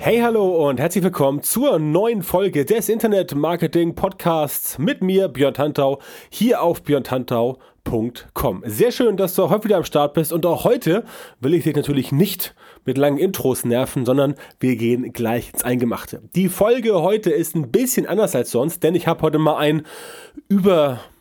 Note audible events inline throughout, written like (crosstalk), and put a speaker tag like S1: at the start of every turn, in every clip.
S1: Hey, hallo und herzlich willkommen zur neuen Folge des Internet Marketing Podcasts mit mir, Björn Tantau, hier auf björntantau.com. Sehr schön, dass du heute wieder am Start bist und auch heute will ich dich natürlich nicht mit langen Intros nerven, sondern wir gehen gleich ins Eingemachte. Die Folge heute ist ein bisschen anders als sonst, denn ich habe heute mal ein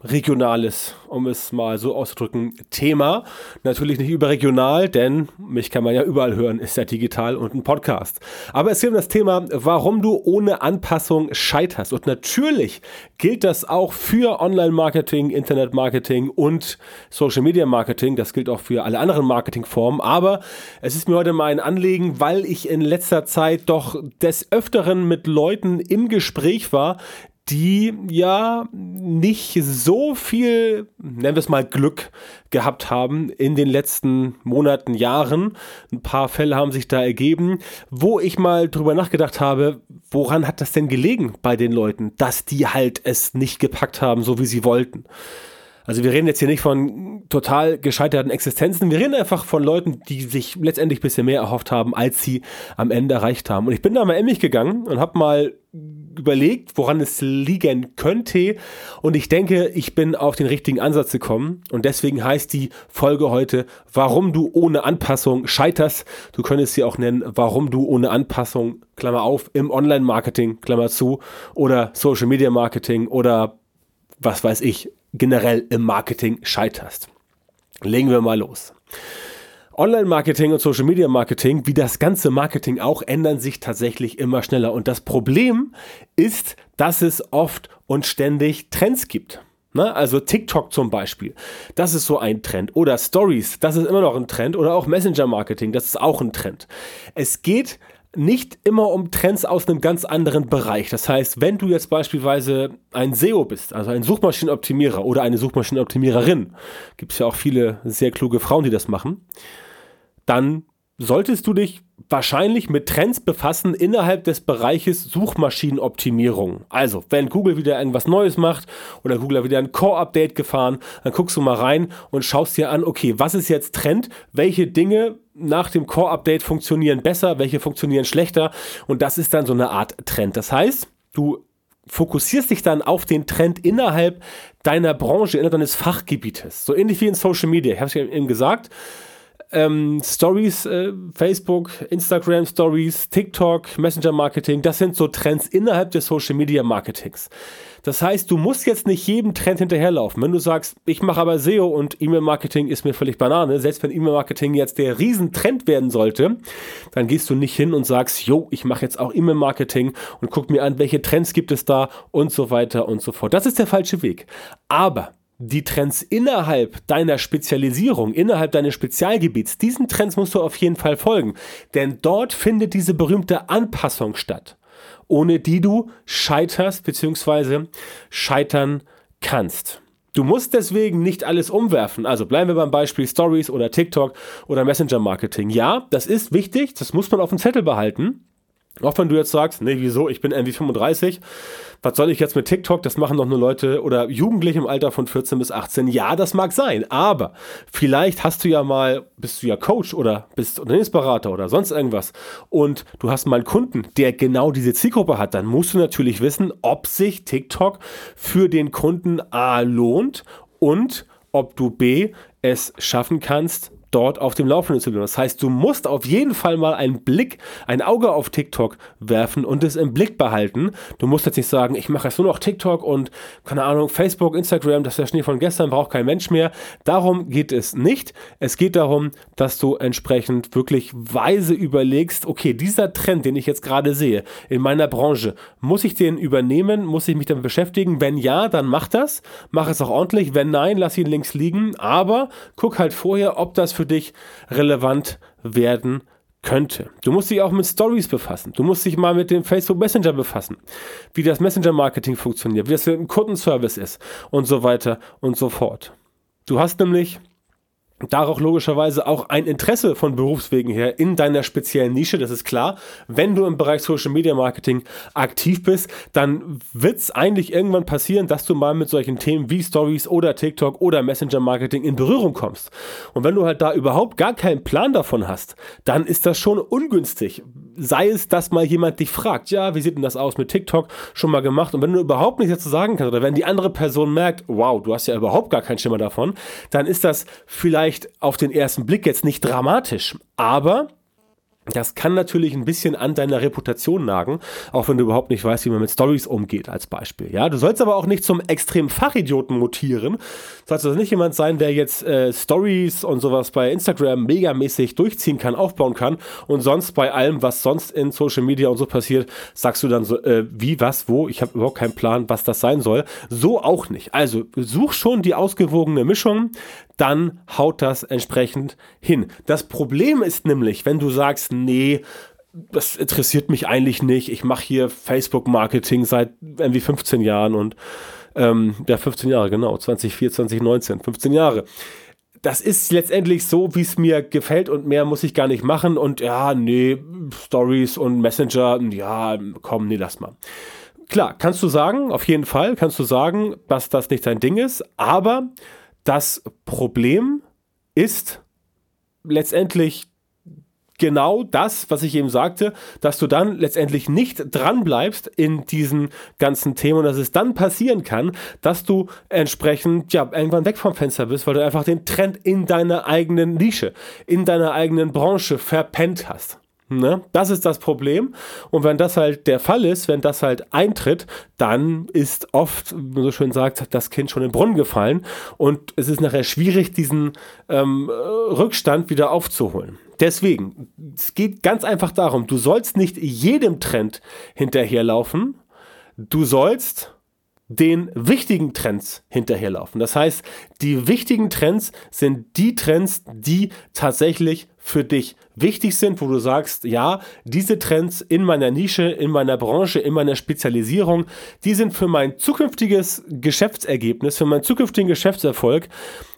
S1: überregionales, um es mal so auszudrücken, Thema. Natürlich nicht überregional, denn mich kann man ja überall hören, ist ja digital und ein Podcast. Aber es geht um das Thema, warum du ohne Anpassung scheiterst. Und natürlich gilt das auch für Online-Marketing, Internet-Marketing und Social-Media-Marketing. Das gilt auch für alle anderen Marketingformen. Aber es ist mir heute mal ein Anliegen, weil ich in letzter Zeit doch des Öfteren mit Leuten im Gespräch war, die ja nicht so viel, nennen wir es mal Glück gehabt haben in den letzten Monaten, Jahren. Ein paar Fälle haben sich da ergeben, wo ich mal drüber nachgedacht habe, woran hat das denn gelegen bei den Leuten, dass die halt es nicht gepackt haben, so wie sie wollten. Also wir reden jetzt hier nicht von total gescheiterten Existenzen, wir reden einfach von Leuten, die sich letztendlich ein bisschen mehr erhofft haben, als sie am Ende erreicht haben. Und ich bin da mal in mich gegangen und habe mal überlegt, woran es liegen könnte. Und ich denke, ich bin auf den richtigen Ansatz gekommen. Und deswegen heißt die Folge heute, warum du ohne Anpassung scheiterst. Du könntest sie auch nennen, warum du ohne Anpassung, Klammer auf, im Online-Marketing, Klammer zu, oder Social-Media-Marketing oder was weiß ich, generell im Marketing scheiterst. Legen wir mal los. Online-Marketing und Social-Media-Marketing, wie das ganze Marketing auch, ändern sich tatsächlich immer schneller. Und das Problem ist, dass es oft und ständig Trends gibt. Ne? Also TikTok zum Beispiel, das ist so ein Trend. Oder Stories, das ist immer noch ein Trend. Oder auch Messenger-Marketing, das ist auch ein Trend. Es geht nicht immer um Trends aus einem ganz anderen Bereich. Das heißt, wenn du jetzt beispielsweise ein SEO bist, also ein Suchmaschinenoptimierer oder eine Suchmaschinenoptimiererin, gibt es ja auch viele sehr kluge Frauen, die das machen, dann solltest du dich wahrscheinlich mit Trends befassen innerhalb des Bereiches Suchmaschinenoptimierung. Also, wenn Google wieder irgendwas Neues macht oder Google wieder ein Core-Update gefahren, dann guckst du mal rein und schaust dir an, okay, was ist jetzt Trend? Welche Dinge nach dem Core-Update funktionieren besser, welche funktionieren schlechter? Und das ist dann so eine Art Trend. Das heißt, du fokussierst dich dann auf den Trend innerhalb deiner Branche, innerhalb deines Fachgebietes. So ähnlich wie in Social Media. Ich habe es ja eben gesagt ähm, Stories, äh, Facebook, Instagram Stories, TikTok, Messenger Marketing, das sind so Trends innerhalb des Social Media Marketings. Das heißt, du musst jetzt nicht jedem Trend hinterherlaufen. Wenn du sagst, ich mache aber SEO und E-Mail-Marketing ist mir völlig Banane, selbst wenn E-Mail-Marketing jetzt der Riesentrend werden sollte, dann gehst du nicht hin und sagst, jo, ich mache jetzt auch E-Mail-Marketing und guck mir an, welche Trends gibt es da und so weiter und so fort. Das ist der falsche Weg. Aber die Trends innerhalb deiner Spezialisierung, innerhalb deines Spezialgebiets, diesen Trends musst du auf jeden Fall folgen. Denn dort findet diese berühmte Anpassung statt, ohne die du scheiterst bzw. scheitern kannst. Du musst deswegen nicht alles umwerfen. Also bleiben wir beim Beispiel Stories oder TikTok oder Messenger Marketing. Ja, das ist wichtig, das muss man auf dem Zettel behalten. Auch wenn du jetzt sagst, nee, wieso, ich bin irgendwie 35, was soll ich jetzt mit TikTok, das machen doch nur Leute oder Jugendliche im Alter von 14 bis 18. Ja, das mag sein, aber vielleicht hast du ja mal, bist du ja Coach oder bist Unternehmensberater oder sonst irgendwas und du hast mal einen Kunden, der genau diese Zielgruppe hat, dann musst du natürlich wissen, ob sich TikTok für den Kunden A lohnt und ob du B es schaffen kannst, dort auf dem Laufenden zu bleiben. Das heißt, du musst auf jeden Fall mal einen Blick, ein Auge auf TikTok werfen und es im Blick behalten. Du musst jetzt nicht sagen, ich mache jetzt nur noch TikTok und keine Ahnung, Facebook, Instagram, das ist der Schnee von gestern, braucht kein Mensch mehr. Darum geht es nicht. Es geht darum, dass du entsprechend wirklich weise überlegst, okay, dieser Trend, den ich jetzt gerade sehe in meiner Branche, muss ich den übernehmen? Muss ich mich damit beschäftigen? Wenn ja, dann mach das. Mach es auch ordentlich. Wenn nein, lass ihn links liegen. Aber guck halt vorher, ob das für dich relevant werden könnte. Du musst dich auch mit Stories befassen. Du musst dich mal mit dem Facebook Messenger befassen, wie das Messenger Marketing funktioniert, wie das ein Kundenservice ist und so weiter und so fort. Du hast nämlich Darauf logischerweise auch ein Interesse von Berufswegen her in deiner speziellen Nische, das ist klar. Wenn du im Bereich Social Media Marketing aktiv bist, dann wird es eigentlich irgendwann passieren, dass du mal mit solchen Themen wie Stories oder TikTok oder Messenger Marketing in Berührung kommst. Und wenn du halt da überhaupt gar keinen Plan davon hast, dann ist das schon ungünstig. Sei es, dass mal jemand dich fragt, ja, wie sieht denn das aus mit TikTok? Schon mal gemacht. Und wenn du überhaupt nichts dazu sagen kannst oder wenn die andere Person merkt, wow, du hast ja überhaupt gar keinen Schimmer davon, dann ist das vielleicht auf den ersten Blick jetzt nicht dramatisch, aber das kann natürlich ein bisschen an deiner Reputation nagen, auch wenn du überhaupt nicht weißt, wie man mit Stories umgeht, als Beispiel. Ja, du sollst aber auch nicht zum extremen Fachidioten mutieren. Du sollst also nicht jemand sein, der jetzt äh, Stories und sowas bei Instagram megamäßig durchziehen kann, aufbauen kann und sonst bei allem, was sonst in Social Media und so passiert, sagst du dann so, äh, wie, was, wo, ich habe überhaupt keinen Plan, was das sein soll. So auch nicht. Also such schon die ausgewogene Mischung, dann haut das entsprechend hin. Das Problem ist nämlich, wenn du sagst, nee, das interessiert mich eigentlich nicht. Ich mache hier Facebook-Marketing seit irgendwie 15 Jahren und ähm, ja, 15 Jahre, genau, 2004, 2019, 15 Jahre. Das ist letztendlich so, wie es mir gefällt und mehr muss ich gar nicht machen. Und ja, nee, Stories und Messenger, ja, komm, nee, lass mal. Klar, kannst du sagen, auf jeden Fall kannst du sagen, dass das nicht dein Ding ist, aber das Problem ist letztendlich genau das, was ich eben sagte, dass du dann letztendlich nicht dran bleibst in diesen ganzen Themen und dass es dann passieren kann, dass du entsprechend ja irgendwann weg vom Fenster bist, weil du einfach den Trend in deiner eigenen Nische, in deiner eigenen Branche verpennt hast. Ne? Das ist das Problem. Und wenn das halt der Fall ist, wenn das halt eintritt, dann ist oft, wie man so schön sagt, das Kind schon in den Brunnen gefallen. Und es ist nachher schwierig, diesen ähm, Rückstand wieder aufzuholen. Deswegen, es geht ganz einfach darum, du sollst nicht jedem Trend hinterherlaufen. Du sollst den wichtigen Trends hinterherlaufen. Das heißt, die wichtigen Trends sind die Trends, die tatsächlich für dich wichtig sind, wo du sagst, ja, diese Trends in meiner Nische, in meiner Branche, in meiner Spezialisierung, die sind für mein zukünftiges Geschäftsergebnis, für meinen zukünftigen Geschäftserfolg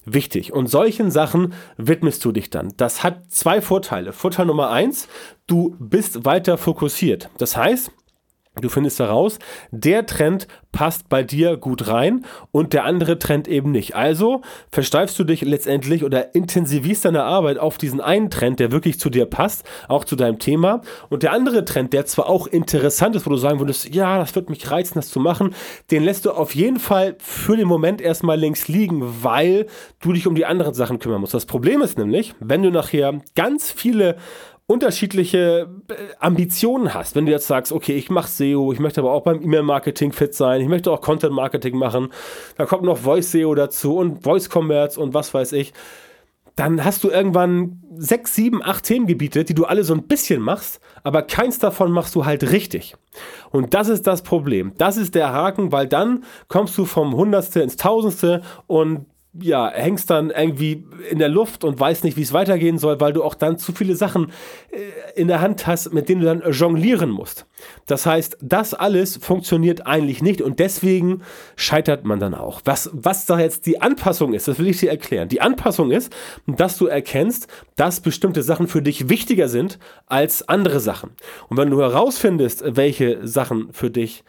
S1: wichtig. Und solchen Sachen widmest du dich dann. Das hat zwei Vorteile. Vorteil Nummer eins, du bist weiter fokussiert. Das heißt, Du findest heraus, der Trend passt bei dir gut rein und der andere Trend eben nicht. Also versteifst du dich letztendlich oder intensivierst deine Arbeit auf diesen einen Trend, der wirklich zu dir passt, auch zu deinem Thema. Und der andere Trend, der zwar auch interessant ist, wo du sagen würdest, ja, das wird mich reizen, das zu machen, den lässt du auf jeden Fall für den Moment erstmal links liegen, weil du dich um die anderen Sachen kümmern musst. Das Problem ist nämlich, wenn du nachher ganz viele unterschiedliche äh, Ambitionen hast. Wenn du jetzt sagst, okay, ich mache SEO, ich möchte aber auch beim E-Mail-Marketing fit sein, ich möchte auch Content-Marketing machen, da kommt noch Voice-SEO dazu und Voice-Commerce und was weiß ich, dann hast du irgendwann sechs, sieben, acht Themengebiete, die du alle so ein bisschen machst, aber keins davon machst du halt richtig. Und das ist das Problem. Das ist der Haken, weil dann kommst du vom Hundertste ins Tausendste und ja, hängst dann irgendwie in der Luft und weißt nicht, wie es weitergehen soll, weil du auch dann zu viele Sachen äh, in der Hand hast, mit denen du dann jonglieren musst. Das heißt, das alles funktioniert eigentlich nicht und deswegen scheitert man dann auch. Was, was da jetzt die Anpassung ist, das will ich dir erklären. Die Anpassung ist, dass du erkennst, dass bestimmte Sachen für dich wichtiger sind als andere Sachen. Und wenn du herausfindest, welche Sachen für dich wichtig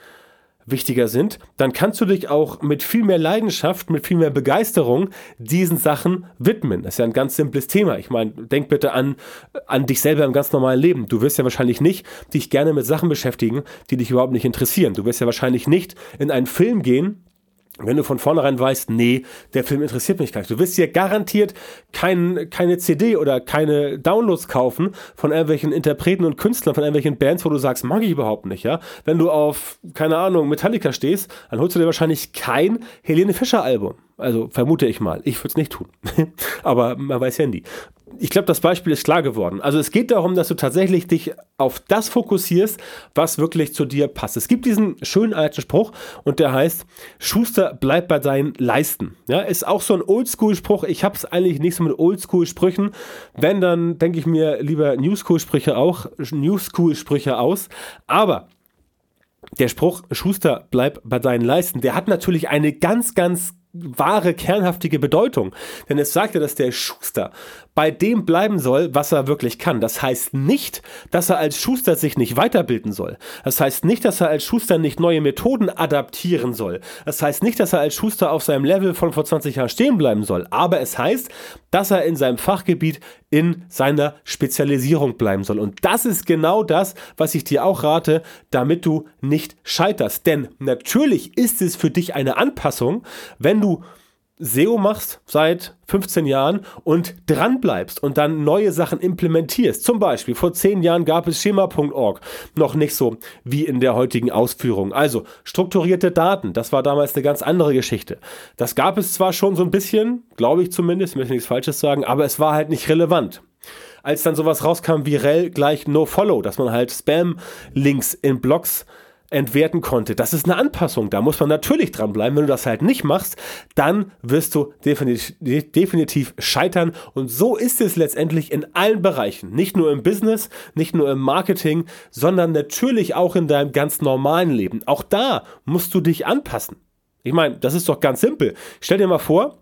S1: wichtiger sind, dann kannst du dich auch mit viel mehr Leidenschaft, mit viel mehr Begeisterung diesen Sachen widmen. Das ist ja ein ganz simples Thema. Ich meine, denk bitte an, an dich selber im ganz normalen Leben. Du wirst ja wahrscheinlich nicht dich gerne mit Sachen beschäftigen, die dich überhaupt nicht interessieren. Du wirst ja wahrscheinlich nicht in einen Film gehen, wenn du von vornherein weißt, nee, der Film interessiert mich gar nicht. Du wirst dir garantiert kein, keine CD oder keine Downloads kaufen von irgendwelchen Interpreten und Künstlern, von irgendwelchen Bands, wo du sagst, mag ich überhaupt nicht, ja. Wenn du auf, keine Ahnung, Metallica stehst, dann holst du dir wahrscheinlich kein Helene Fischer Album. Also vermute ich mal. Ich würde es nicht tun. (laughs) Aber man weiß ja nie. Ich glaube, das Beispiel ist klar geworden. Also es geht darum, dass du tatsächlich dich auf das fokussierst, was wirklich zu dir passt. Es gibt diesen schönen alten Spruch und der heißt, Schuster bleibt bei deinen Leisten. Ja, ist auch so ein Oldschool-Spruch. Ich habe es eigentlich nicht so mit Oldschool-Sprüchen. Wenn, dann denke ich mir lieber Newschool-Sprüche auch, Newschool-Sprüche aus. Aber der Spruch, Schuster bleibt bei deinen Leisten, der hat natürlich eine ganz, ganz wahre, kernhaftige Bedeutung. Denn es sagt ja, dass der Schuster bei dem bleiben soll, was er wirklich kann. Das heißt nicht, dass er als Schuster sich nicht weiterbilden soll. Das heißt nicht, dass er als Schuster nicht neue Methoden adaptieren soll. Das heißt nicht, dass er als Schuster auf seinem Level von vor 20 Jahren stehen bleiben soll. Aber es heißt, dass er in seinem Fachgebiet in seiner Spezialisierung bleiben soll. Und das ist genau das, was ich dir auch rate, damit du nicht scheiterst. Denn natürlich ist es für dich eine Anpassung, wenn du SEO machst seit 15 Jahren und dran bleibst und dann neue Sachen implementierst. Zum Beispiel, vor 10 Jahren gab es schema.org noch nicht so wie in der heutigen Ausführung. Also strukturierte Daten, das war damals eine ganz andere Geschichte. Das gab es zwar schon so ein bisschen, glaube ich zumindest, ich möchte nichts Falsches sagen, aber es war halt nicht relevant als dann sowas rauskam wie rel gleich no follow, dass man halt Spam-Links in Blogs entwerten konnte. Das ist eine Anpassung. Da muss man natürlich dranbleiben. Wenn du das halt nicht machst, dann wirst du definitiv, definitiv scheitern. Und so ist es letztendlich in allen Bereichen. Nicht nur im Business, nicht nur im Marketing, sondern natürlich auch in deinem ganz normalen Leben. Auch da musst du dich anpassen. Ich meine, das ist doch ganz simpel. Stell dir mal vor,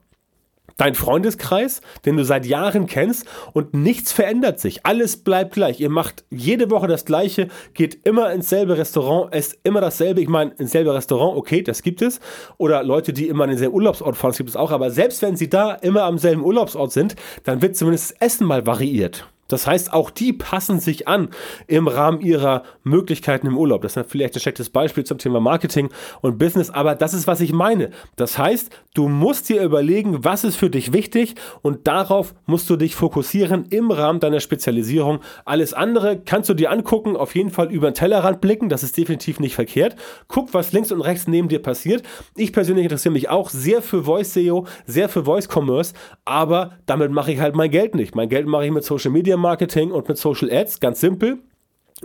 S1: dein Freundeskreis, den du seit Jahren kennst und nichts verändert sich. Alles bleibt gleich. Ihr macht jede Woche das Gleiche, geht immer ins selbe Restaurant, esst immer dasselbe. Ich meine, ins selbe Restaurant, okay, das gibt es. Oder Leute, die immer an denselben Urlaubsort fahren, das gibt es auch. Aber selbst wenn sie da immer am selben Urlaubsort sind, dann wird zumindest das Essen mal variiert. Das heißt, auch die passen sich an im Rahmen ihrer Möglichkeiten im Urlaub. Das ist vielleicht ein schlechtes Beispiel zum Thema Marketing und Business, aber das ist, was ich meine. Das heißt, du musst dir überlegen, was ist für dich wichtig und darauf musst du dich fokussieren im Rahmen deiner Spezialisierung. Alles andere kannst du dir angucken, auf jeden Fall über den Tellerrand blicken, das ist definitiv nicht verkehrt. Guck, was links und rechts neben dir passiert. Ich persönlich interessiere mich auch sehr für Voice SEO, sehr für Voice Commerce, aber damit mache ich halt mein Geld nicht. Mein Geld mache ich mit Social Media Marketing und mit Social Ads, ganz simpel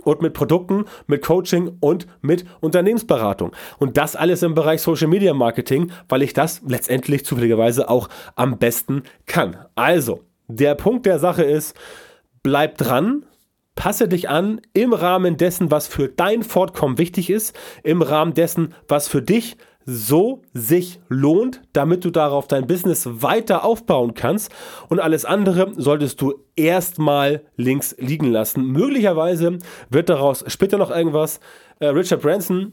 S1: und mit Produkten, mit Coaching und mit Unternehmensberatung. Und das alles im Bereich Social Media Marketing, weil ich das letztendlich zufälligerweise auch am besten kann. Also, der Punkt der Sache ist, bleib dran, passe dich an im Rahmen dessen, was für dein Fortkommen wichtig ist, im Rahmen dessen, was für dich wichtig so sich lohnt, damit du darauf dein Business weiter aufbauen kannst. Und alles andere solltest du erstmal links liegen lassen. Möglicherweise wird daraus später noch irgendwas. Äh, Richard Branson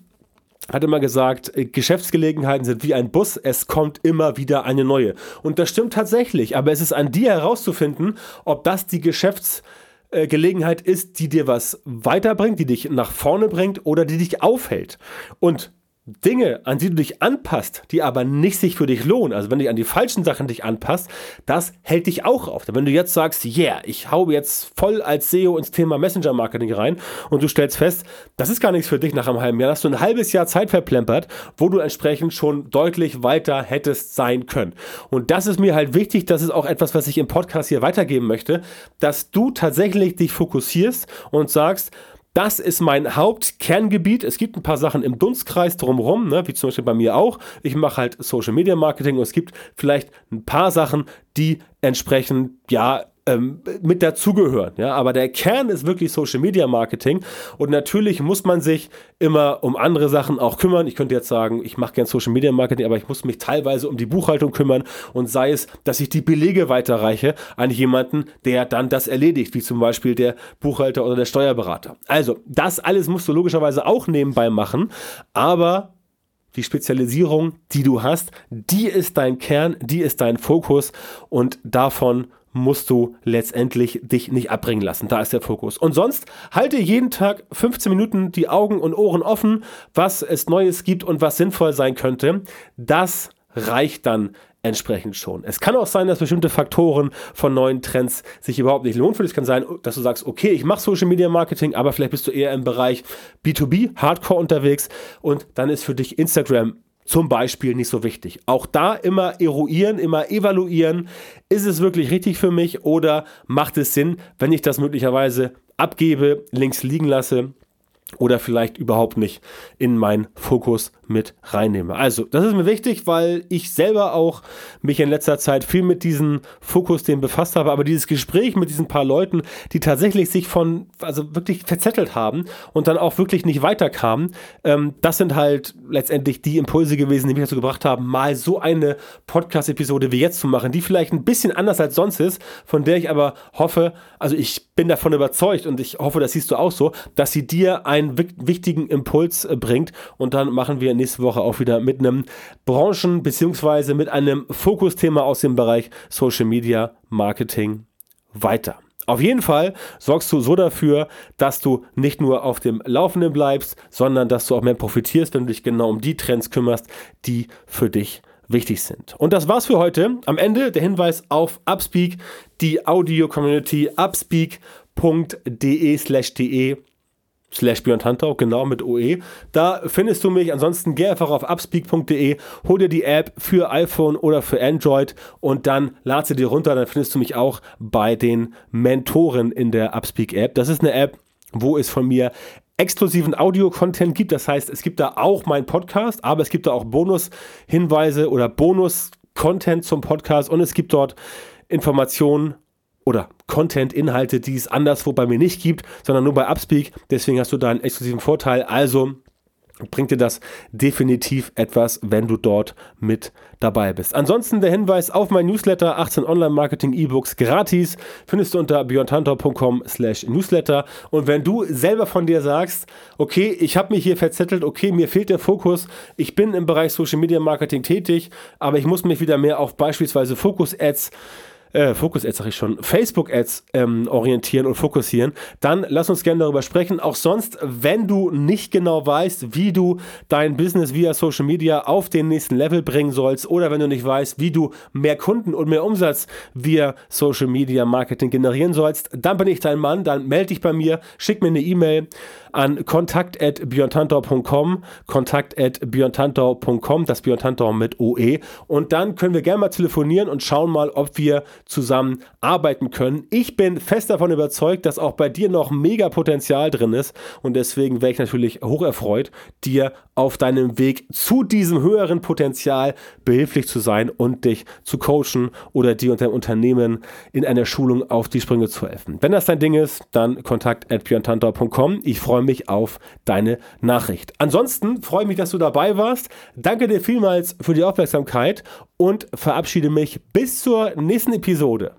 S1: hat immer gesagt, äh, Geschäftsgelegenheiten sind wie ein Bus, es kommt immer wieder eine neue. Und das stimmt tatsächlich, aber es ist an dir herauszufinden, ob das die Geschäftsgelegenheit ist, die dir was weiterbringt, die dich nach vorne bringt oder die dich aufhält. Und Dinge, an die du dich anpasst, die aber nicht sich für dich lohnen, also wenn du dich an die falschen Sachen dich anpasst, das hält dich auch auf. Wenn du jetzt sagst, yeah, ich hau jetzt voll als SEO ins Thema Messenger Marketing rein und du stellst fest, das ist gar nichts für dich nach einem halben Jahr, hast du ein halbes Jahr Zeit verplempert, wo du entsprechend schon deutlich weiter hättest sein können. Und das ist mir halt wichtig, das ist auch etwas, was ich im Podcast hier weitergeben möchte, dass du tatsächlich dich fokussierst und sagst, das ist mein Hauptkerngebiet. Es gibt ein paar Sachen im Dunstkreis drumherum, ne, wie zum Beispiel bei mir auch. Ich mache halt Social Media Marketing und es gibt vielleicht ein paar Sachen, die entsprechend, ja, ähm, mit dazugehören. Ja? Aber der Kern ist wirklich Social Media Marketing und natürlich muss man sich immer um andere Sachen auch kümmern. Ich könnte jetzt sagen, ich mache gern Social Media Marketing, aber ich muss mich teilweise um die Buchhaltung kümmern und sei es, dass ich die Belege weiterreiche an jemanden, der dann das erledigt, wie zum Beispiel der Buchhalter oder der Steuerberater. Also, das alles musst du logischerweise auch nebenbei machen, aber die Spezialisierung, die du hast, die ist dein Kern, die ist dein Fokus und davon musst du letztendlich dich nicht abbringen lassen. Da ist der Fokus. Und sonst halte jeden Tag 15 Minuten die Augen und Ohren offen, was es Neues gibt und was sinnvoll sein könnte. Das reicht dann entsprechend schon. Es kann auch sein, dass bestimmte Faktoren von neuen Trends sich überhaupt nicht lohnen. Es kann sein, dass du sagst, okay, ich mache Social Media Marketing, aber vielleicht bist du eher im Bereich B2B, Hardcore unterwegs und dann ist für dich Instagram zum Beispiel nicht so wichtig. Auch da immer eruieren, immer evaluieren. Ist es wirklich richtig für mich oder macht es Sinn, wenn ich das möglicherweise abgebe, links liegen lasse oder vielleicht überhaupt nicht in meinen Fokus mit reinnehme. Also, das ist mir wichtig, weil ich selber auch mich in letzter Zeit viel mit diesen Fokusthemen befasst habe, aber dieses Gespräch mit diesen paar Leuten, die tatsächlich sich von, also wirklich verzettelt haben und dann auch wirklich nicht weiterkamen, ähm, das sind halt letztendlich die Impulse gewesen, die mich dazu gebracht haben, mal so eine Podcast-Episode wie jetzt zu machen, die vielleicht ein bisschen anders als sonst ist, von der ich aber hoffe, also ich bin davon überzeugt und ich hoffe, das siehst du auch so, dass sie dir einen wichtigen Impuls äh, bringt und dann machen wir nächste Woche auch wieder mit einem Branchen- bzw. mit einem Fokusthema aus dem Bereich Social Media Marketing weiter. Auf jeden Fall sorgst du so dafür, dass du nicht nur auf dem Laufenden bleibst, sondern dass du auch mehr profitierst, wenn du dich genau um die Trends kümmerst, die für dich wichtig sind. Und das war's für heute. Am Ende der Hinweis auf Upspeak, die Audio-Community upspeak.de slash de slash Björn Tantau, genau mit OE. Da findest du mich. Ansonsten geh einfach auf upspeak.de, hol dir die App für iPhone oder für Android und dann lad sie dir runter. Dann findest du mich auch bei den Mentoren in der Upspeak App. Das ist eine App, wo es von mir exklusiven Audio-Content gibt. Das heißt, es gibt da auch meinen Podcast, aber es gibt da auch Bonus-Hinweise oder Bonus-Content zum Podcast und es gibt dort Informationen oder Content-Inhalte, die es anderswo bei mir nicht gibt, sondern nur bei Upspeak. Deswegen hast du da einen exklusiven Vorteil. Also bringt dir das definitiv etwas, wenn du dort mit dabei bist. Ansonsten der Hinweis auf mein Newsletter 18 Online-Marketing E-Books gratis findest du unter slash newsletter und wenn du selber von dir sagst, okay, ich habe mich hier verzettelt, okay, mir fehlt der Fokus, ich bin im Bereich Social Media Marketing tätig, aber ich muss mich wieder mehr auf beispielsweise Fokus-Ads äh, Fokus-Ads sag ich schon, Facebook-Ads ähm, orientieren und fokussieren, dann lass uns gerne darüber sprechen. Auch sonst, wenn du nicht genau weißt, wie du dein Business via Social Media auf den nächsten Level bringen sollst oder wenn du nicht weißt, wie du mehr Kunden und mehr Umsatz via Social Media Marketing generieren sollst, dann bin ich dein Mann, dann melde dich bei mir, schick mir eine E-Mail an kontakt.björntantau.com, kontakt.björntantau.com, das Björntantau mit OE und dann können wir gerne mal telefonieren und schauen mal, ob wir zusammen arbeiten können. Ich bin fest davon überzeugt, dass auch bei dir noch mega Potenzial drin ist und deswegen wäre ich natürlich hoch erfreut, dir auf deinem Weg zu diesem höheren Potenzial behilflich zu sein und dich zu coachen oder dir und dein Unternehmen in einer Schulung auf die Sprünge zu helfen. Wenn das dein Ding ist, dann kontakt at Ich freue mich auf deine Nachricht. Ansonsten freue ich mich, dass du dabei warst. Danke dir vielmals für die Aufmerksamkeit und verabschiede mich bis zur nächsten Episode.